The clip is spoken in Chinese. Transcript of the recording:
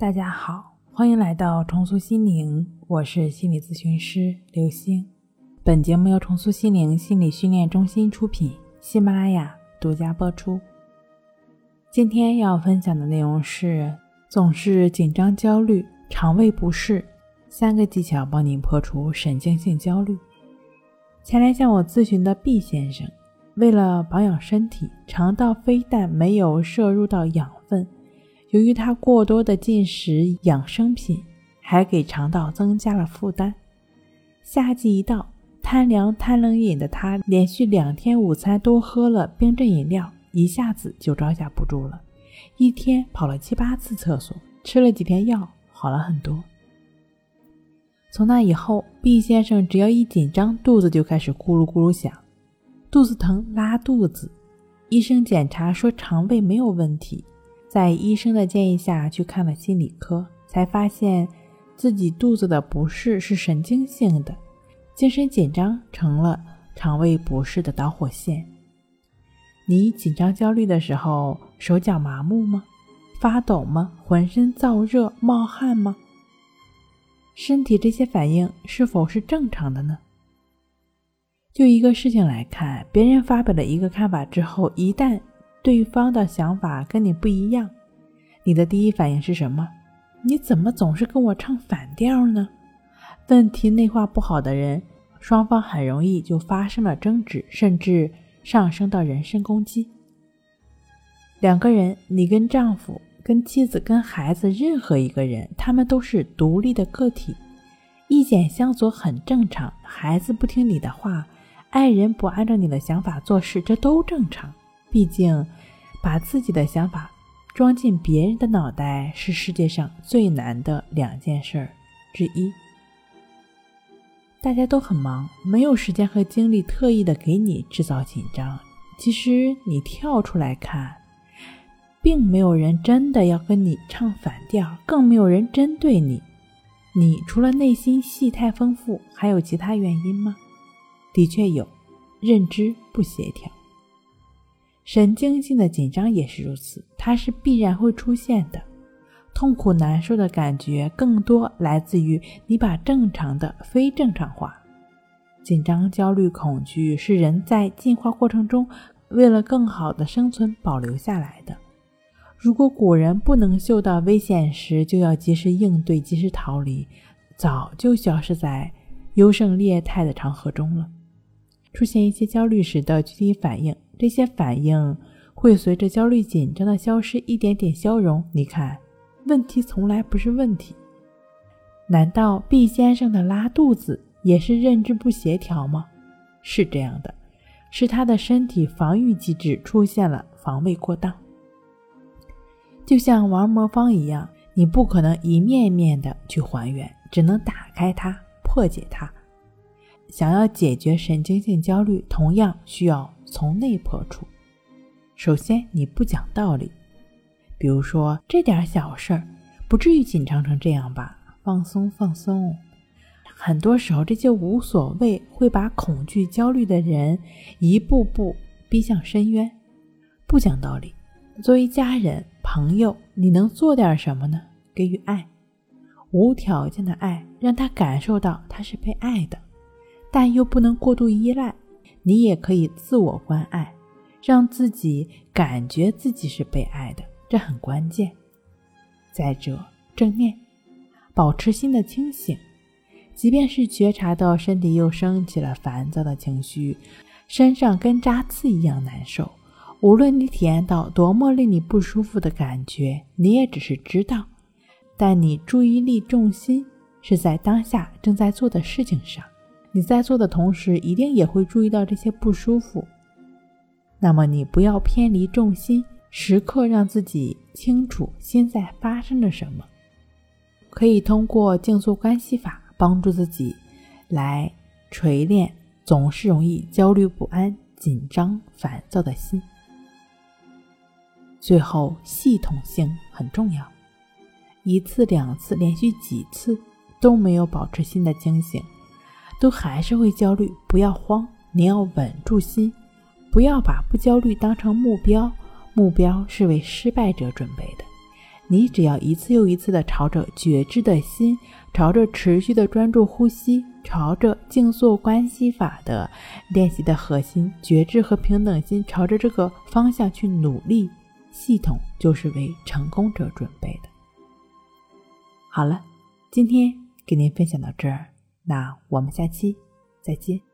大家好，欢迎来到重塑心灵，我是心理咨询师刘星。本节目由重塑心灵心理训练中心出品，喜马拉雅独家播出。今天要分享的内容是：总是紧张、焦虑、肠胃不适，三个技巧帮您破除神经性焦虑。前来向我咨询的毕先生，为了保养身体，肠道非但没有摄入到养。由于他过多的进食养生品，还给肠道增加了负担。夏季一到，贪凉贪冷饮的他，连续两天午餐都喝了冰镇饮料，一下子就招架不住了，一天跑了七八次厕所，吃了几天药，好了很多。从那以后，毕先生只要一紧张，肚子就开始咕噜咕噜响，肚子疼、拉肚子，医生检查说肠胃没有问题。在医生的建议下去看了心理科，才发现自己肚子的不适是神经性的，精神紧张成了肠胃不适的导火线。你紧张焦虑的时候，手脚麻木吗？发抖吗？浑身燥热、冒汗吗？身体这些反应是否是正常的呢？就一个事情来看，别人发表了一个看法之后，一旦对方的想法跟你不一样，你的第一反应是什么？你怎么总是跟我唱反调呢？问题内化不好的人，双方很容易就发生了争执，甚至上升到人身攻击。两个人，你跟丈夫、跟妻子、跟孩子，任何一个人，他们都是独立的个体，意见相左很正常。孩子不听你的话，爱人不按照你的想法做事，这都正常。毕竟，把自己的想法装进别人的脑袋是世界上最难的两件事之一。大家都很忙，没有时间和精力特意的给你制造紧张。其实你跳出来看，并没有人真的要跟你唱反调，更没有人针对你。你除了内心戏太丰富，还有其他原因吗？的确有，认知不协调。神经性的紧张也是如此，它是必然会出现的。痛苦难受的感觉更多来自于你把正常的非正常化。紧张、焦虑、恐惧是人在进化过程中为了更好的生存保留下来的。如果古人不能嗅到危险时就要及时应对、及时逃离，早就消失在优胜劣汰的长河中了。出现一些焦虑时的具体反应。这些反应会随着焦虑紧张的消失一点点消融。你看，问题从来不是问题。难道毕先生的拉肚子也是认知不协调吗？是这样的，是他的身体防御机制出现了防卫过当。就像玩魔方一样，你不可能一面面的去还原，只能打开它，破解它。想要解决神经性焦虑，同样需要。从内破除。首先，你不讲道理，比如说这点小事儿，不至于紧张成这样吧？放松放松。很多时候，这些无所谓会把恐惧、焦虑的人一步步逼向深渊。不讲道理。作为家人、朋友，你能做点什么呢？给予爱，无条件的爱，让他感受到他是被爱的，但又不能过度依赖。你也可以自我关爱，让自己感觉自己是被爱的，这很关键。再者，正念，保持心的清醒，即便是觉察到身体又升起了烦躁的情绪，身上跟扎刺一样难受，无论你体验到多么令你不舒服的感觉，你也只是知道，但你注意力重心是在当下正在做的事情上。你在做的同时，一定也会注意到这些不舒服。那么你不要偏离重心，时刻让自己清楚现在发生了什么。可以通过静坐关系法帮助自己来锤炼总是容易焦虑不安、紧张烦躁的心。最后，系统性很重要。一次两次，连续几次都没有保持心的清醒。都还是会焦虑，不要慌，你要稳住心，不要把不焦虑当成目标，目标是为失败者准备的。你只要一次又一次的朝着觉知的心，朝着持续的专注呼吸，朝着静坐关系法的练习的核心觉知和平等心，朝着这个方向去努力，系统就是为成功者准备的。好了，今天给您分享到这儿，那我们下期再见。